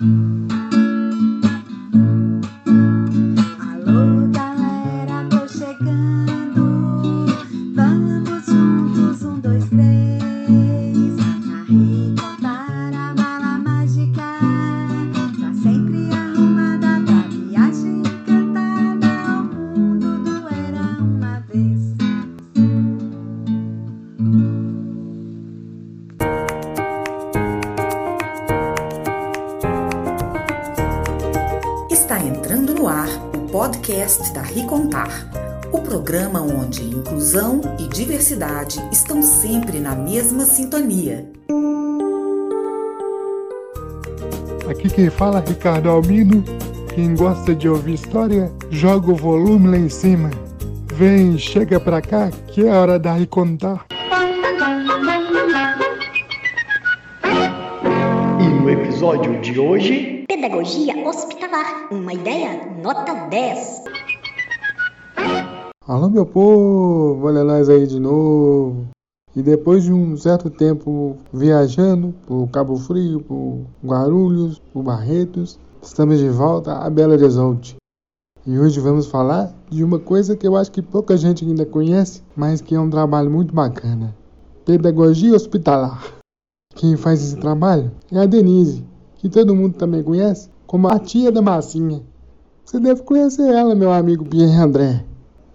podcast e diversidade estão sempre na mesma sintonia. Aqui quem fala é Ricardo Albino. Quem gosta de ouvir história, joga o volume lá em cima. Vem, chega pra cá, que é hora da Ricontar. E no episódio de hoje, Pedagogia hospitalar, uma ideia nota 10. Alô, meu povo, olha nós aí de novo. E depois de um certo tempo viajando por Cabo Frio, por Guarulhos, por Barretos, estamos de volta a Belo Horizonte. E hoje vamos falar de uma coisa que eu acho que pouca gente ainda conhece, mas que é um trabalho muito bacana: pedagogia hospitalar. Quem faz esse trabalho é a Denise, que todo mundo também conhece, como a tia da massinha. Você deve conhecer ela, meu amigo Pierre André,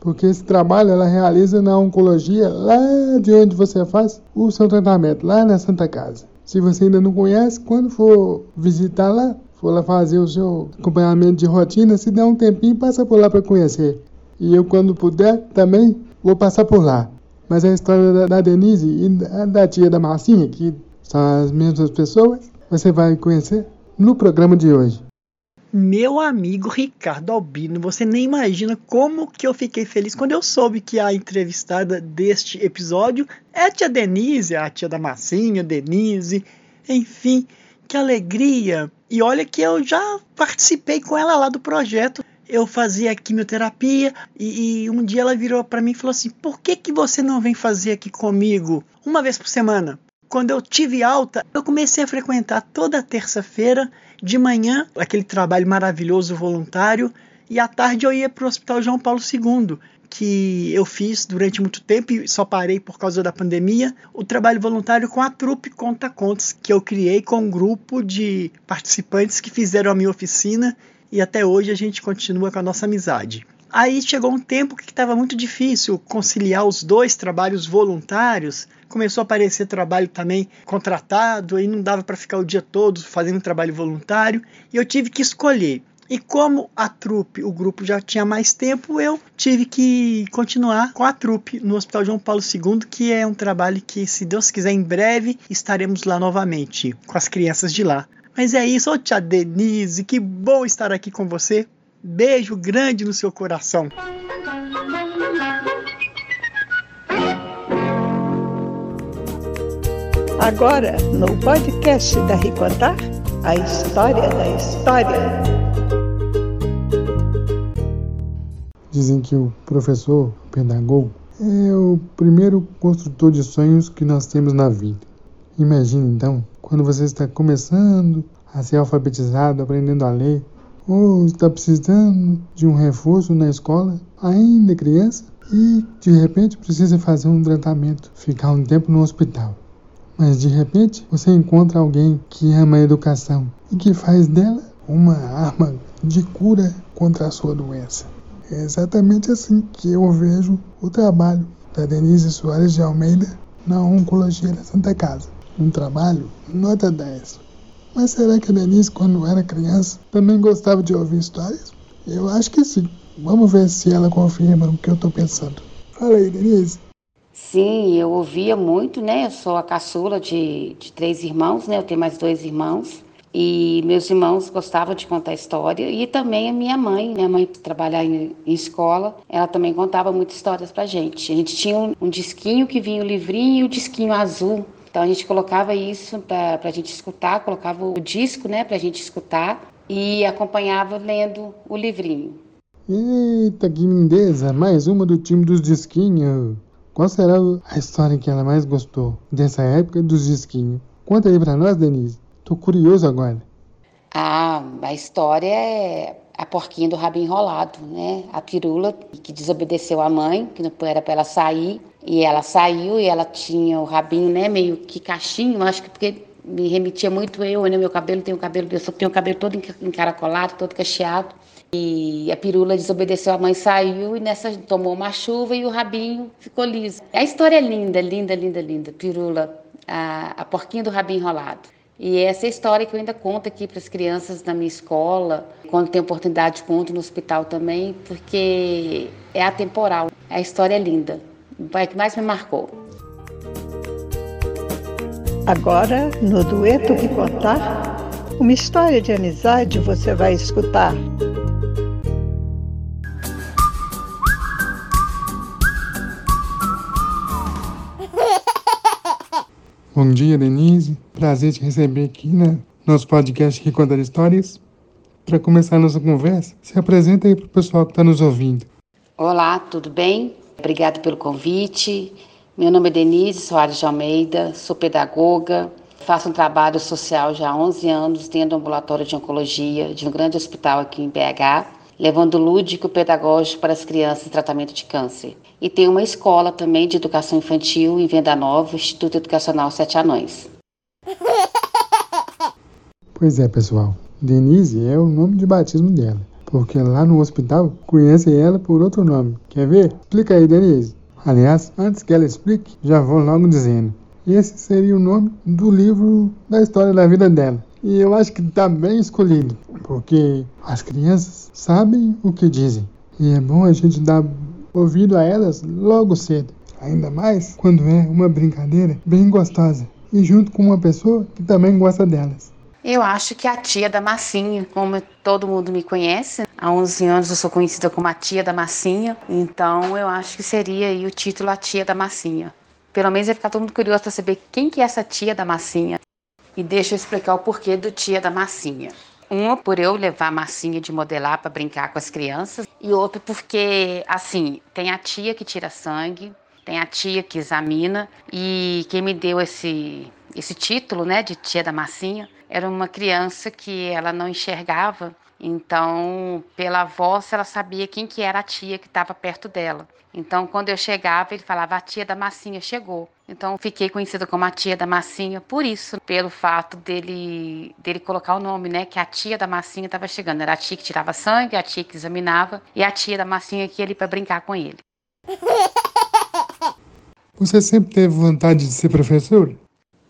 porque esse trabalho ela realiza na oncologia lá de onde você faz o seu tratamento, lá na Santa Casa. Se você ainda não conhece, quando for visitar lá, for lá fazer o seu acompanhamento de rotina, se der um tempinho, passa por lá para conhecer. E eu, quando puder, também vou passar por lá. Mas a história da, Denise e da, da tia da Massinha, que são as mesmas pessoas, você vai conhecer no programa de hoje. Meu amigo Ricardo Albino, você nem imagina como que eu fiquei feliz quando eu soube que a entrevistada deste episódio é a tia Denise, a tia da massinha, Denise, enfim, que alegria. E olha que eu já participei com ela lá do projeto. Eu fazia quimioterapia e, e um dia ela virou para mim e falou assim: "Por que que você não vem fazer aqui comigo uma vez por semana?" Quando eu tive alta, eu comecei a frequentar toda terça-feira de manhã aquele trabalho maravilhoso voluntário e à tarde eu ia para o Hospital João Paulo II, que eu fiz durante muito tempo e só parei por causa da pandemia, o trabalho voluntário com a trupe Conta Contos, que eu criei com um grupo de participantes que fizeram a minha oficina e até hoje a gente continua com a nossa amizade. Aí chegou um tempo que estava muito difícil conciliar os dois trabalhos voluntários. Começou a aparecer trabalho também contratado, aí não dava para ficar o dia todo fazendo trabalho voluntário, e eu tive que escolher. E como a trupe, o grupo já tinha mais tempo, eu tive que continuar com a trupe no Hospital João Paulo II, que é um trabalho que, se Deus quiser, em breve estaremos lá novamente com as crianças de lá. Mas é isso, ô tia Denise, que bom estar aqui com você. Beijo grande no seu coração. Agora, no podcast da Ricontar, a história da história. Dizem que o professor, o pedagogo, é o primeiro construtor de sonhos que nós temos na vida. Imagine então, quando você está começando a ser alfabetizado, aprendendo a ler, ou está precisando de um reforço na escola, ainda criança, e de repente precisa fazer um tratamento, ficar um tempo no hospital. Mas de repente você encontra alguém que ama a educação e que faz dela uma arma de cura contra a sua doença. É exatamente assim que eu vejo o trabalho da Denise Soares de Almeida na Oncologia da Santa Casa. Um trabalho nota 10. Mas será que a Denise, quando era criança, também gostava de ouvir histórias? Eu acho que sim. Vamos ver se ela confirma o que eu estou pensando. Fala aí, Denise. Sim, eu ouvia muito, né? Eu sou a caçula de, de três irmãos, né? Eu tenho mais dois irmãos. E meus irmãos gostavam de contar história. E também a minha mãe, minha mãe trabalhava em, em escola, ela também contava muitas histórias pra gente. A gente tinha um, um disquinho que vinha o livrinho e o disquinho azul então a gente colocava isso para a gente escutar, colocava o disco né, para a gente escutar e acompanhava lendo o livrinho. Eita, que lindeza! Mais uma do time dos disquinhos. Qual será a história que ela mais gostou dessa época dos disquinhos? Conta aí para nós, Denise. Tô curioso agora. Ah, a história é a porquinha do rabinho enrolado, né? A pirula que desobedeceu a mãe, que não era para ela sair, e ela saiu e ela tinha o rabinho, né, meio que caixinho, acho que porque me remetia muito eu, né? Meu cabelo tem o cabelo, eu só tenho o cabelo todo encaracolado, todo cacheado. E a pirula desobedeceu a mãe, saiu e nessa tomou uma chuva e o rabinho ficou liso. A história é linda, linda, linda, linda. Pirula, a, a porquinha do rabinho enrolado. E essa é história que eu ainda conto aqui para as crianças na minha escola, quando tem oportunidade conto no hospital também, porque é atemporal. A história é linda. O pai que mais me marcou. Agora, no Dueto que Contar, uma história de amizade você vai escutar. Bom dia, Denise. Prazer te receber aqui no nosso podcast que conta histórias. Para começar a nossa conversa, se apresenta aí para o pessoal que está nos ouvindo. Olá, tudo bem? Obrigada pelo convite. Meu nome é Denise Soares de Almeida, sou pedagoga, faço um trabalho social já há 11 anos dentro do ambulatório de oncologia de um grande hospital aqui em BH, levando lúdico pedagógico para as crianças em tratamento de câncer. E tem uma escola também de educação infantil em Venda Nova, Instituto Educacional Sete Anões. Pois é, pessoal. Denise é o nome de batismo dela, porque lá no hospital conhecem ela por outro nome. Quer ver? Explica aí, Denise. Aliás, antes que ela explique, já vou logo dizendo. Esse seria o nome do livro da história da vida dela. E eu acho que está bem escolhido, porque as crianças sabem o que dizem. E é bom a gente dar ouvido a elas logo cedo. Ainda mais quando é uma brincadeira bem gostosa e junto com uma pessoa que também gosta delas. Eu acho que a tia da massinha, como todo mundo me conhece, há 11 anos eu sou conhecida como a tia da massinha, então eu acho que seria aí o título A Tia da Massinha. Pelo menos vai ficar todo mundo curioso para saber quem que é essa tia da massinha. E deixa eu explicar o porquê do tia da massinha. Uma, por eu levar a massinha de modelar para brincar com as crianças. E outra, porque, assim, tem a tia que tira sangue, tem a tia que examina. E quem me deu esse, esse título, né, de tia da massinha, era uma criança que ela não enxergava. Então, pela voz, ela sabia quem que era a tia que estava perto dela. Então, quando eu chegava, ele falava: a tia da massinha chegou. Então, fiquei conhecida como a tia da massinha por isso, pelo fato dele, dele colocar o nome, né? Que a tia da massinha estava chegando. Era a tia que tirava sangue, a tia que examinava e a tia da massinha que ia ali para brincar com ele. Você sempre teve vontade de ser professor?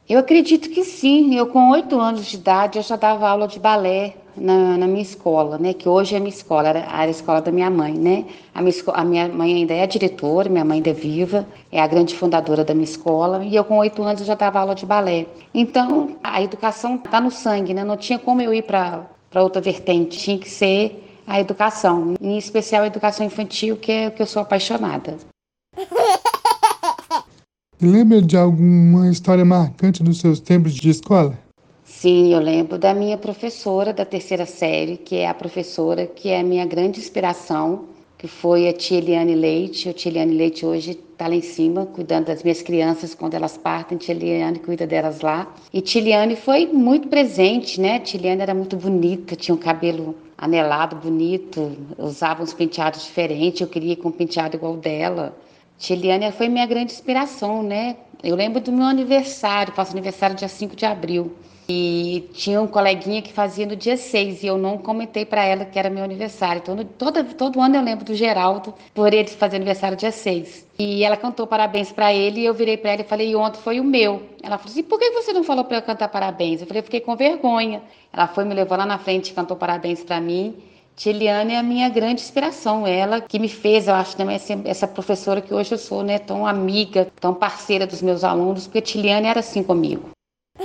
Eu acredito que sim. Eu, com oito anos de idade, eu já dava aula de balé na, na, minha escola, né? Que hoje é minha escola, era, a escola da minha mãe, né? A minha, a minha mãe ainda é diretora, minha mãe ainda é viva, é a grande fundadora da minha escola. E eu, com oito anos, já dava aula de balé. Então, a educação está no sangue, né? Não tinha como eu ir para outra vertente. Tinha que ser a educação, em especial a educação infantil, que é o que eu sou apaixonada. Lembra de alguma história marcante dos seus tempos de escola? Sim, eu lembro da minha professora da terceira série, que é a professora que é a minha grande inspiração, que foi a tia Eliane Leite. A tia Eliane Leite hoje está lá em cima, cuidando das minhas crianças quando elas partem. A tia Eliane cuida delas lá. E tia Eliane foi muito presente, né? A tia Eliane era muito bonita, tinha um cabelo anelado, bonito, usava uns penteados diferentes. Eu queria ir com um penteado igual dela. Tiliane foi minha grande inspiração, né? Eu lembro do meu aniversário, faço aniversário dia 5 de abril. E tinha um coleguinha que fazia no dia 6 e eu não comentei para ela que era meu aniversário. Então, no, todo, todo ano eu lembro do Geraldo por ele fazer aniversário dia 6. E ela cantou parabéns para ele e eu virei para ela e falei: ontem foi o meu. Ela falou assim: por que você não falou para eu cantar parabéns? Eu falei: eu fiquei com vergonha. Ela foi, me levou lá na frente e cantou parabéns para mim. Tiliane é a minha grande inspiração, ela que me fez, eu acho, também essa professora que hoje eu sou, né, tão amiga, tão parceira dos meus alunos, porque Tiliane era assim comigo.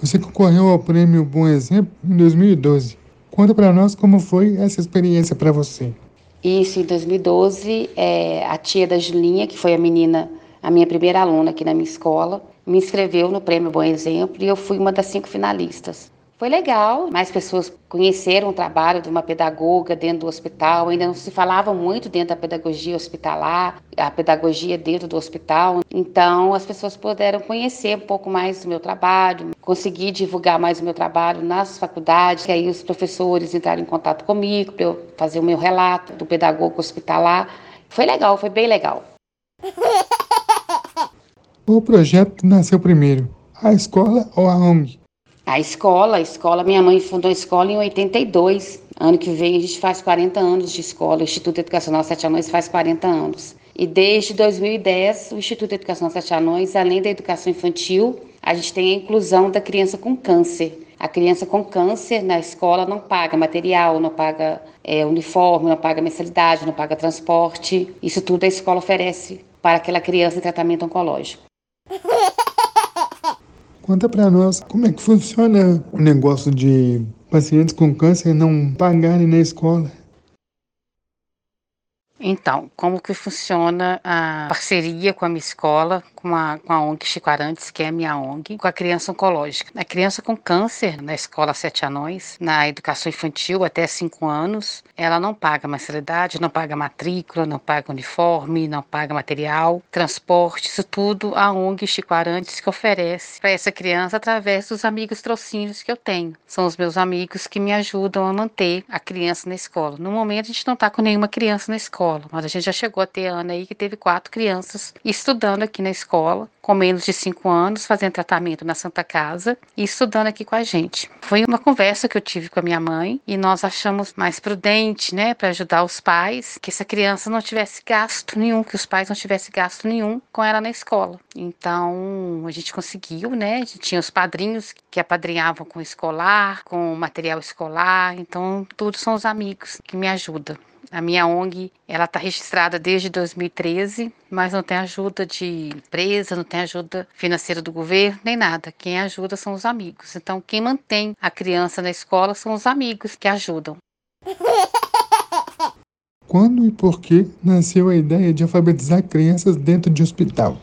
Você concorreu ao prêmio Bom Exemplo em 2012. Conta para nós como foi essa experiência para você. Isso, em 2012, é, a tia da Julinha, que foi a menina, a minha primeira aluna aqui na minha escola, me inscreveu no prêmio Bom Exemplo e eu fui uma das cinco finalistas. Foi legal, mais pessoas conheceram o trabalho de uma pedagoga dentro do hospital. Ainda não se falava muito dentro da pedagogia hospitalar, a pedagogia dentro do hospital. Então, as pessoas puderam conhecer um pouco mais do meu trabalho, conseguir divulgar mais o meu trabalho nas faculdades. Que aí os professores entraram em contato comigo para eu fazer o meu relato do pedagogo hospitalar. Foi legal, foi bem legal. O projeto nasceu primeiro, a escola ou a ONG? A escola, a escola, minha mãe fundou a escola em 82. Ano que vem a gente faz 40 anos de escola. O Instituto Educacional Sete Anões faz 40 anos. E desde 2010, o Instituto Educacional Sete Anões, além da educação infantil, a gente tem a inclusão da criança com câncer. A criança com câncer na escola não paga material, não paga é, uniforme, não paga mensalidade, não paga transporte. Isso tudo a escola oferece para aquela criança em tratamento oncológico. Conta para nós como é que funciona o negócio de pacientes com câncer não pagarem na escola. Então, como que funciona a parceria com a minha escola, com a, com a ONG Chico Arantes, que é minha ONG, com a criança oncológica. A criança com câncer na escola Sete Anões, na educação infantil até 5 anos, ela não paga mensalidade, não paga matrícula, não paga uniforme, não paga material, transporte, isso tudo a ONG Chico Arantes que oferece para essa criança através dos amigos trocínios que eu tenho. São os meus amigos que me ajudam a manter a criança na escola. No momento a gente não está com nenhuma criança na escola, mas a gente já chegou a ter ano aí que teve quatro crianças estudando aqui na escola, com menos de cinco anos, fazendo tratamento na Santa Casa e estudando aqui com a gente. Foi uma conversa que eu tive com a minha mãe e nós achamos mais prudente, né, para ajudar os pais, que essa criança não tivesse gasto nenhum, que os pais não tivessem gasto nenhum com ela na escola. Então a gente conseguiu, né? A gente tinha os padrinhos que apadrinhavam com escolar, com material escolar, então tudo são os amigos que me ajudam. A minha ONG, ela está registrada desde 2013, mas não tem ajuda de empresa, não tem ajuda financeira do governo, nem nada. Quem ajuda são os amigos. Então, quem mantém a criança na escola são os amigos que ajudam. Quando e por que nasceu a ideia de alfabetizar crianças dentro de hospital?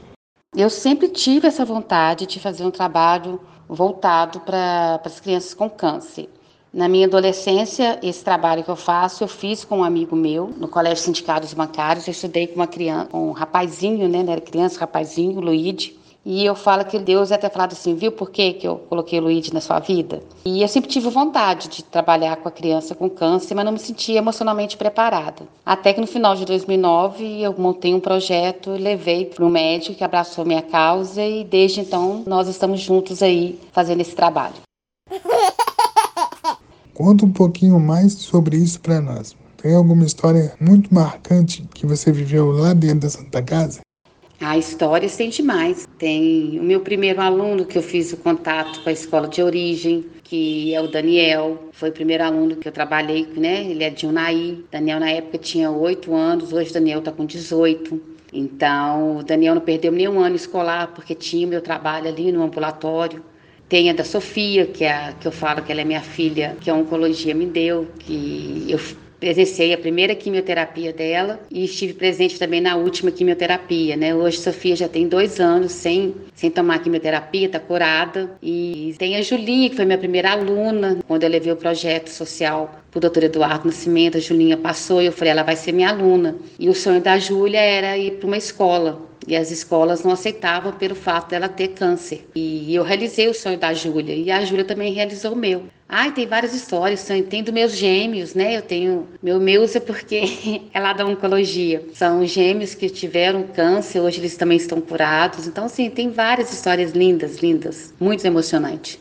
Eu sempre tive essa vontade de fazer um trabalho voltado para as crianças com câncer. Na minha adolescência, esse trabalho que eu faço, eu fiz com um amigo meu, no Colégio Sindicatos Bancários. Eu estudei com uma criança, com um rapazinho, né? Era criança, rapazinho, Luíde. E eu falo que Deus até falado assim, viu por que, que eu coloquei o Luíde na sua vida? E eu sempre tive vontade de trabalhar com a criança com câncer, mas não me sentia emocionalmente preparada. Até que no final de 2009 eu montei um projeto, levei para um médico que abraçou minha causa e desde então nós estamos juntos aí fazendo esse trabalho. Conta um pouquinho mais sobre isso para nós. Tem alguma história muito marcante que você viveu lá dentro da Santa Casa? A história tem demais. Tem o meu primeiro aluno que eu fiz o contato com a escola de origem, que é o Daniel. Foi o primeiro aluno que eu trabalhei, né? Ele é de Unai. Daniel na época tinha oito anos, hoje Daniel está com 18. Então, o Daniel não perdeu nenhum ano escolar porque tinha meu trabalho ali no ambulatório. Tem a da Sofia, que é a, que eu falo que ela é minha filha, que a oncologia me deu, que eu presenciei a primeira quimioterapia dela e estive presente também na última quimioterapia, né? Hoje Sofia já tem dois anos sem, sem tomar quimioterapia, tá curada. E tem a Julinha, que foi minha primeira aluna, quando eu levei o projeto social pro doutor Eduardo Nascimento, a Julinha passou e eu falei, ela vai ser minha aluna. E o sonho da Júlia era ir para uma escola e as escolas não aceitavam pelo fato dela ter câncer. E eu realizei o sonho da Júlia e a Júlia também realizou o meu. Ai, tem várias histórias, tem dos meus gêmeos, né? Eu tenho meu Meusa porque é lá da oncologia. São gêmeos que tiveram câncer, hoje eles também estão curados. Então, assim, tem várias histórias lindas, lindas, muito emocionante.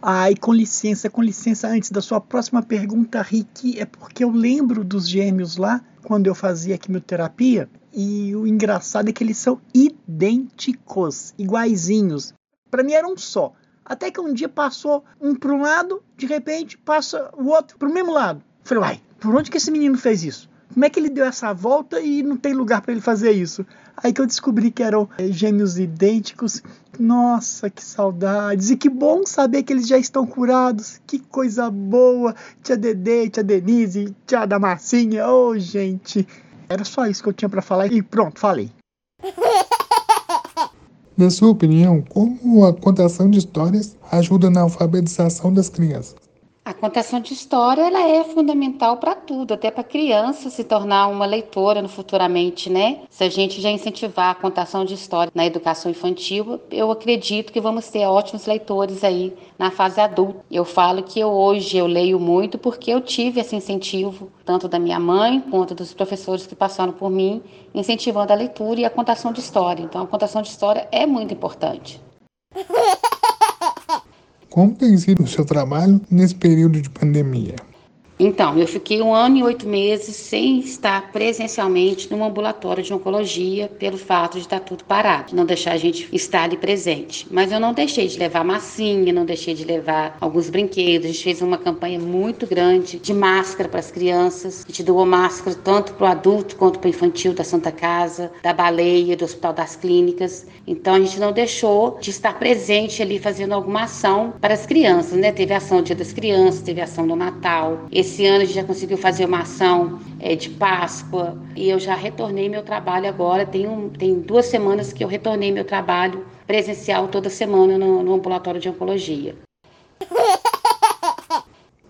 Ai, com licença, com licença, antes da sua próxima pergunta, Rick, é porque eu lembro dos gêmeos lá, quando eu fazia quimioterapia, e o engraçado é que eles são idênticos, iguaizinhos. Para mim era um só. Até que um dia passou um para um lado, de repente passa o outro para o mesmo lado. Falei, uai, por onde que esse menino fez isso? Como é que ele deu essa volta e não tem lugar para ele fazer isso? Aí que eu descobri que eram eh, gêmeos idênticos. Nossa, que saudades! E que bom saber que eles já estão curados. Que coisa boa! Tia Dedê, tia Denise, tia Damassinha. Oh, gente! Era só isso que eu tinha para falar e pronto, falei. Na sua opinião, como a contação de histórias ajuda na alfabetização das crianças? Contação de história ela é fundamental para tudo, até para a criança se tornar uma leitora no futuramente, né? Se a gente já incentivar a contação de história na educação infantil, eu acredito que vamos ter ótimos leitores aí na fase adulta. Eu falo que eu, hoje eu leio muito porque eu tive esse incentivo tanto da minha mãe quanto dos professores que passaram por mim, incentivando a leitura e a contação de história. Então a contação de história é muito importante. Como tem sido o seu trabalho nesse período de pandemia? Então, eu fiquei um ano e oito meses sem estar presencialmente no ambulatório de oncologia pelo fato de estar tudo parado, não deixar a gente estar ali presente. Mas eu não deixei de levar massinha, não deixei de levar alguns brinquedos. A gente fez uma campanha muito grande de máscara para as crianças. A gente doou máscara tanto para o adulto quanto para o infantil da Santa Casa, da Baleia, do Hospital das Clínicas. Então a gente não deixou de estar presente ali fazendo alguma ação para as crianças, né? Teve ação do Dia das Crianças, teve ação do Natal. Esse ano a gente já conseguiu fazer uma ação é, de Páscoa e eu já retornei meu trabalho agora. Tem, um, tem duas semanas que eu retornei meu trabalho presencial toda semana no, no ambulatório de oncologia.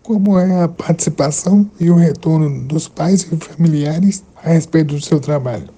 Como é a participação e o retorno dos pais e familiares a respeito do seu trabalho?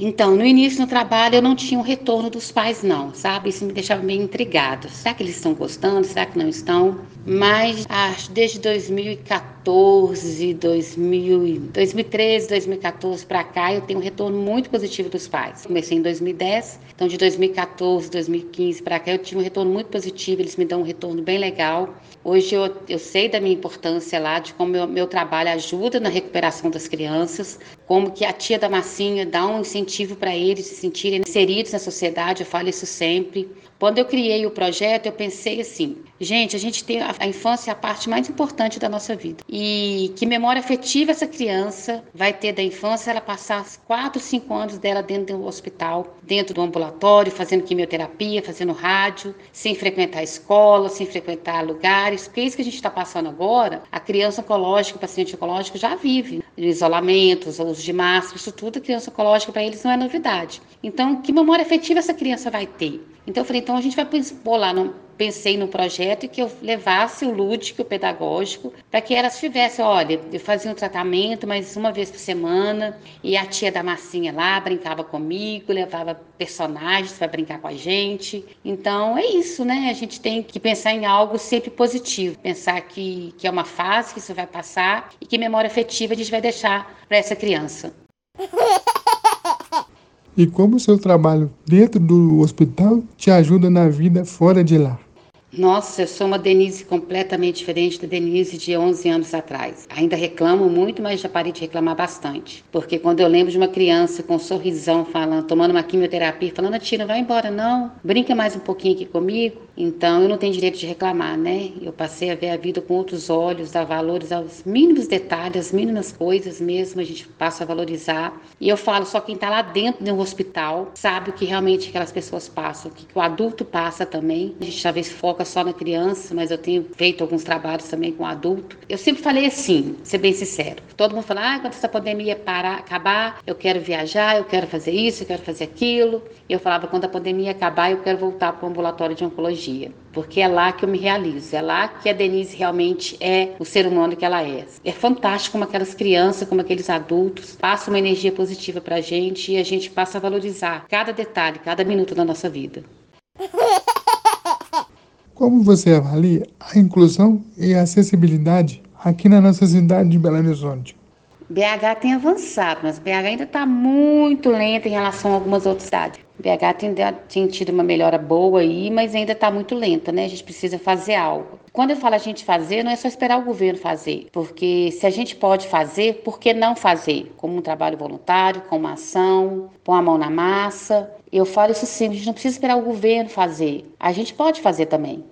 Então, no início no trabalho eu não tinha o um retorno dos pais, não, sabe? Isso me deixava meio intrigado. Será que eles estão gostando? Será que não estão? Mas acho desde 2014, 2000, 2013, 2014 para cá, eu tenho um retorno muito positivo dos pais. Comecei em 2010, então de 2014, 2015 para cá eu tive um retorno muito positivo, eles me dão um retorno bem legal. Hoje eu, eu sei da minha importância lá, de como meu, meu trabalho ajuda na recuperação das crianças, como que a tia da massinha dá um incentivo para eles se sentirem inseridos na sociedade, eu falo isso sempre. Quando eu criei o projeto, eu pensei assim: gente, a gente tem a, infância é a parte mais importante da nossa vida. E que memória afetiva essa criança vai ter da infância ela passar 4, 5 anos dela dentro do hospital, dentro do ambulatório, fazendo quimioterapia, fazendo rádio, sem frequentar escola, sem frequentar lugares. Porque é isso que a gente está passando agora, a criança oncológica, o paciente oncológico já vive. O isolamento, o uso de máscara, isso tudo, a criança oncológica para eles não é novidade. Então, que memória afetiva essa criança vai ter? Então eu falei, então a gente vai lá, no, pensei no projeto que eu levasse o lúdico, o pedagógico, para que elas tivessem, olha, eu fazia um tratamento, mas uma vez por semana, e a tia da massinha lá brincava comigo, levava personagens para brincar com a gente. Então é isso, né? A gente tem que pensar em algo sempre positivo, pensar que, que é uma fase que isso vai passar e que memória afetiva a gente vai deixar para essa criança. e como o seu trabalho dentro do hospital te ajuda na vida fora de lá. Nossa, eu sou uma Denise completamente diferente da Denise de 11 anos atrás. Ainda reclamo muito, mas já parei de reclamar bastante. Porque quando eu lembro de uma criança com um sorrisão falando, tomando uma quimioterapia, falando, tia, não vai embora não, brinca mais um pouquinho aqui comigo. Então eu não tenho direito de reclamar, né? Eu passei a ver a vida com outros olhos, dar valores aos mínimos detalhes, às mínimas coisas mesmo, a gente passa a valorizar. E eu falo, só quem está lá dentro de um hospital sabe o que realmente aquelas pessoas passam, o que o adulto passa também. A gente talvez foca foca só na criança, mas eu tenho feito alguns trabalhos também com adulto. Eu sempre falei assim, ser bem sincero. Todo mundo fala, ah, quando essa pandemia parar, acabar, eu quero viajar, eu quero fazer isso, eu quero fazer aquilo. E eu falava, quando a pandemia acabar, eu quero voltar para o ambulatório de oncologia, porque é lá que eu me realizo, é lá que a Denise realmente é o ser humano que ela é. É fantástico como aquelas crianças, como aqueles adultos passam uma energia positiva para a gente e a gente passa a valorizar cada detalhe, cada minuto da nossa vida. Como você avalia a inclusão e a acessibilidade aqui na nossa cidade de Belo Horizonte? BH tem avançado, mas BH ainda está muito lenta em relação a algumas outras cidades. BH tem, tem tido uma melhora boa aí, mas ainda está muito lenta, né? A gente precisa fazer algo. Quando eu falo a gente fazer, não é só esperar o governo fazer, porque se a gente pode fazer, por que não fazer? Como um trabalho voluntário, com uma ação, pôr a mão na massa. Eu falo isso sempre, a gente não precisa esperar o governo fazer. A gente pode fazer também.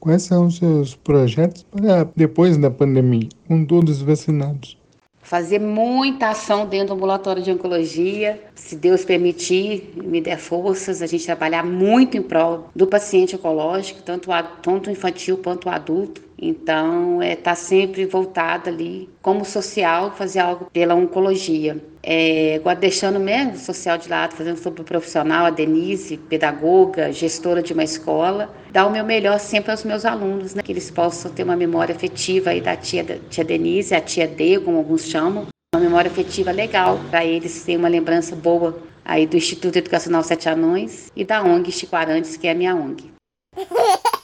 Quais são os seus projetos para depois da pandemia, com todos vacinados? Fazer muita ação dentro do ambulatório de oncologia, se Deus permitir, me der forças, a gente trabalhar muito em prol do paciente oncológico, tanto, tanto infantil quanto adulto Então, é tá sempre voltada ali como social, fazer algo pela oncologia. É, deixando mesmo o social de lado, fazendo sobre o profissional, a Denise, pedagoga, gestora de uma escola, dar o meu melhor sempre aos meus alunos, né? Que eles possam ter uma memória afetiva aí da tia, da tia Denise, a tia D, como alguns chamam, uma memória afetiva legal para eles terem uma lembrança boa aí do Instituto Educacional Sete Anões e da ONG Chico que é a minha ONG.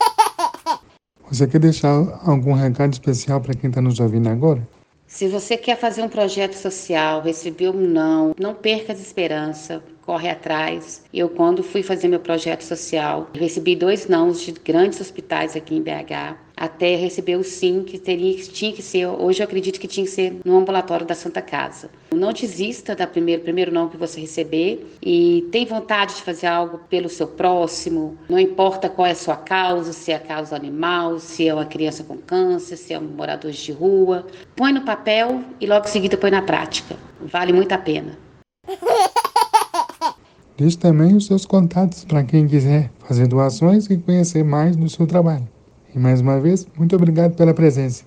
Você quer deixar algum recado especial para quem está nos ouvindo agora? Se você quer fazer um projeto social, recebeu um não, não perca a esperança, corre atrás. Eu, quando fui fazer meu projeto social, recebi dois nãos de grandes hospitais aqui em BH, até receber o sim, que teria, tinha que ser, hoje eu acredito que tinha que ser no ambulatório da Santa Casa. Não desista da primeiro, primeiro não que você receber e tem vontade de fazer algo pelo seu próximo, não importa qual é a sua causa, se é a causa animal, se é uma criança com câncer, se é um morador de rua. Põe no papel e logo em seguida põe na prática. Vale muito a pena. Deixe também os seus contatos para quem quiser fazer doações e conhecer mais do seu trabalho. E mais uma vez, muito obrigado pela presença.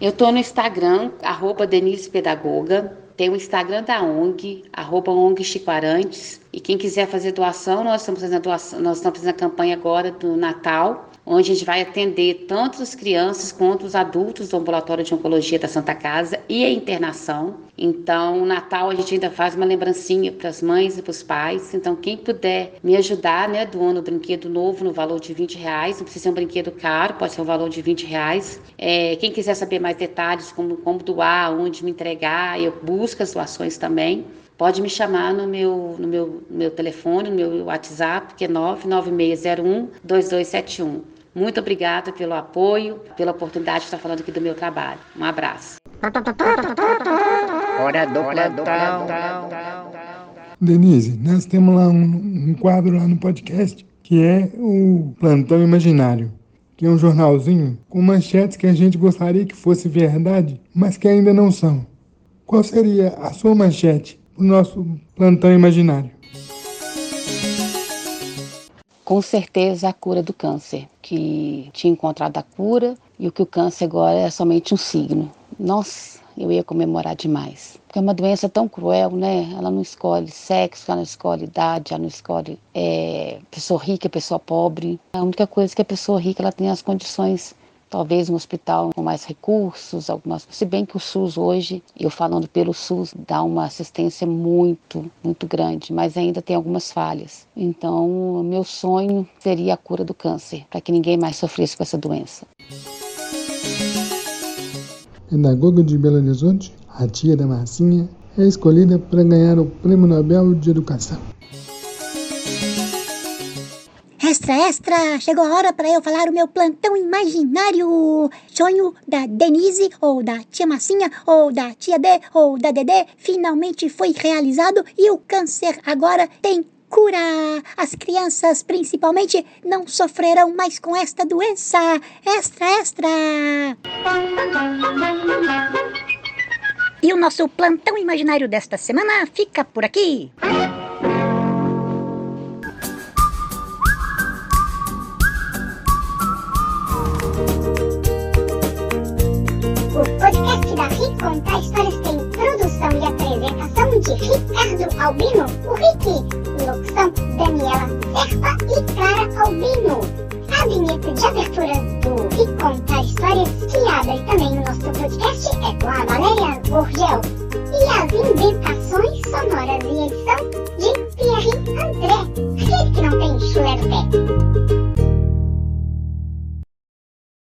Eu estou no Instagram, arroba Denise Pedagoga. Tem o Instagram da ONG, arroba ONG Chiquarantes. E quem quiser fazer doação, nós estamos fazendo doação, nós estamos fazendo a campanha agora do Natal onde a gente vai atender tanto as crianças quanto os adultos do ambulatório de oncologia da Santa Casa e a internação. Então, Natal a gente ainda faz uma lembrancinha para as mães e para os pais. Então, quem puder me ajudar, né, doando o brinquedo novo no valor de 20 reais, não precisa ser um brinquedo caro, pode ser um valor de 20 reais. É, quem quiser saber mais detalhes, como, como doar, onde me entregar, eu busco as doações também. Pode me chamar no meu, no meu, meu telefone, no meu WhatsApp, que é 99601 2271. Muito obrigada pelo apoio, pela oportunidade de estar falando aqui do meu trabalho. Um abraço. Hora do plantão. Denise, nós temos lá um, um quadro lá no podcast que é o Plantão Imaginário, que é um jornalzinho com manchetes que a gente gostaria que fosse verdade, mas que ainda não são. Qual seria a sua manchete para o nosso Plantão Imaginário? Com certeza a cura do câncer, que tinha encontrado a cura e o que o câncer agora é somente um signo. Nossa, eu ia comemorar demais. Porque é uma doença tão cruel, né? Ela não escolhe sexo, ela não escolhe idade, ela não escolhe é, pessoa rica, pessoa pobre. A única coisa que a pessoa rica ela tem as condições talvez um hospital com mais recursos, algumas, se bem que o SUS hoje, eu falando pelo SUS, dá uma assistência muito, muito grande, mas ainda tem algumas falhas. Então, meu sonho seria a cura do câncer, para que ninguém mais sofresse com essa doença. Pedagoga de Belo Horizonte, a tia da Marcinha, é escolhida para ganhar o Prêmio Nobel de Educação. Extra, extra! Chegou a hora para eu falar o meu plantão imaginário. Sonho da Denise, ou da tia Massinha, ou da tia D, ou da Dedê, finalmente foi realizado e o câncer agora tem cura. As crianças, principalmente, não sofrerão mais com esta doença. Extra, extra! E o nosso plantão imaginário desta semana fica por aqui. Ricardo Albino, o Rick, locução Daniela Serpa e Clara Albino. A vinheta de abertura do Rick Contar Histórias, que abre também o nosso podcast, é com a Valéria Orgel. E as inventações sonoras e edição de Pierre André. Aquele que não tem chulé do pé.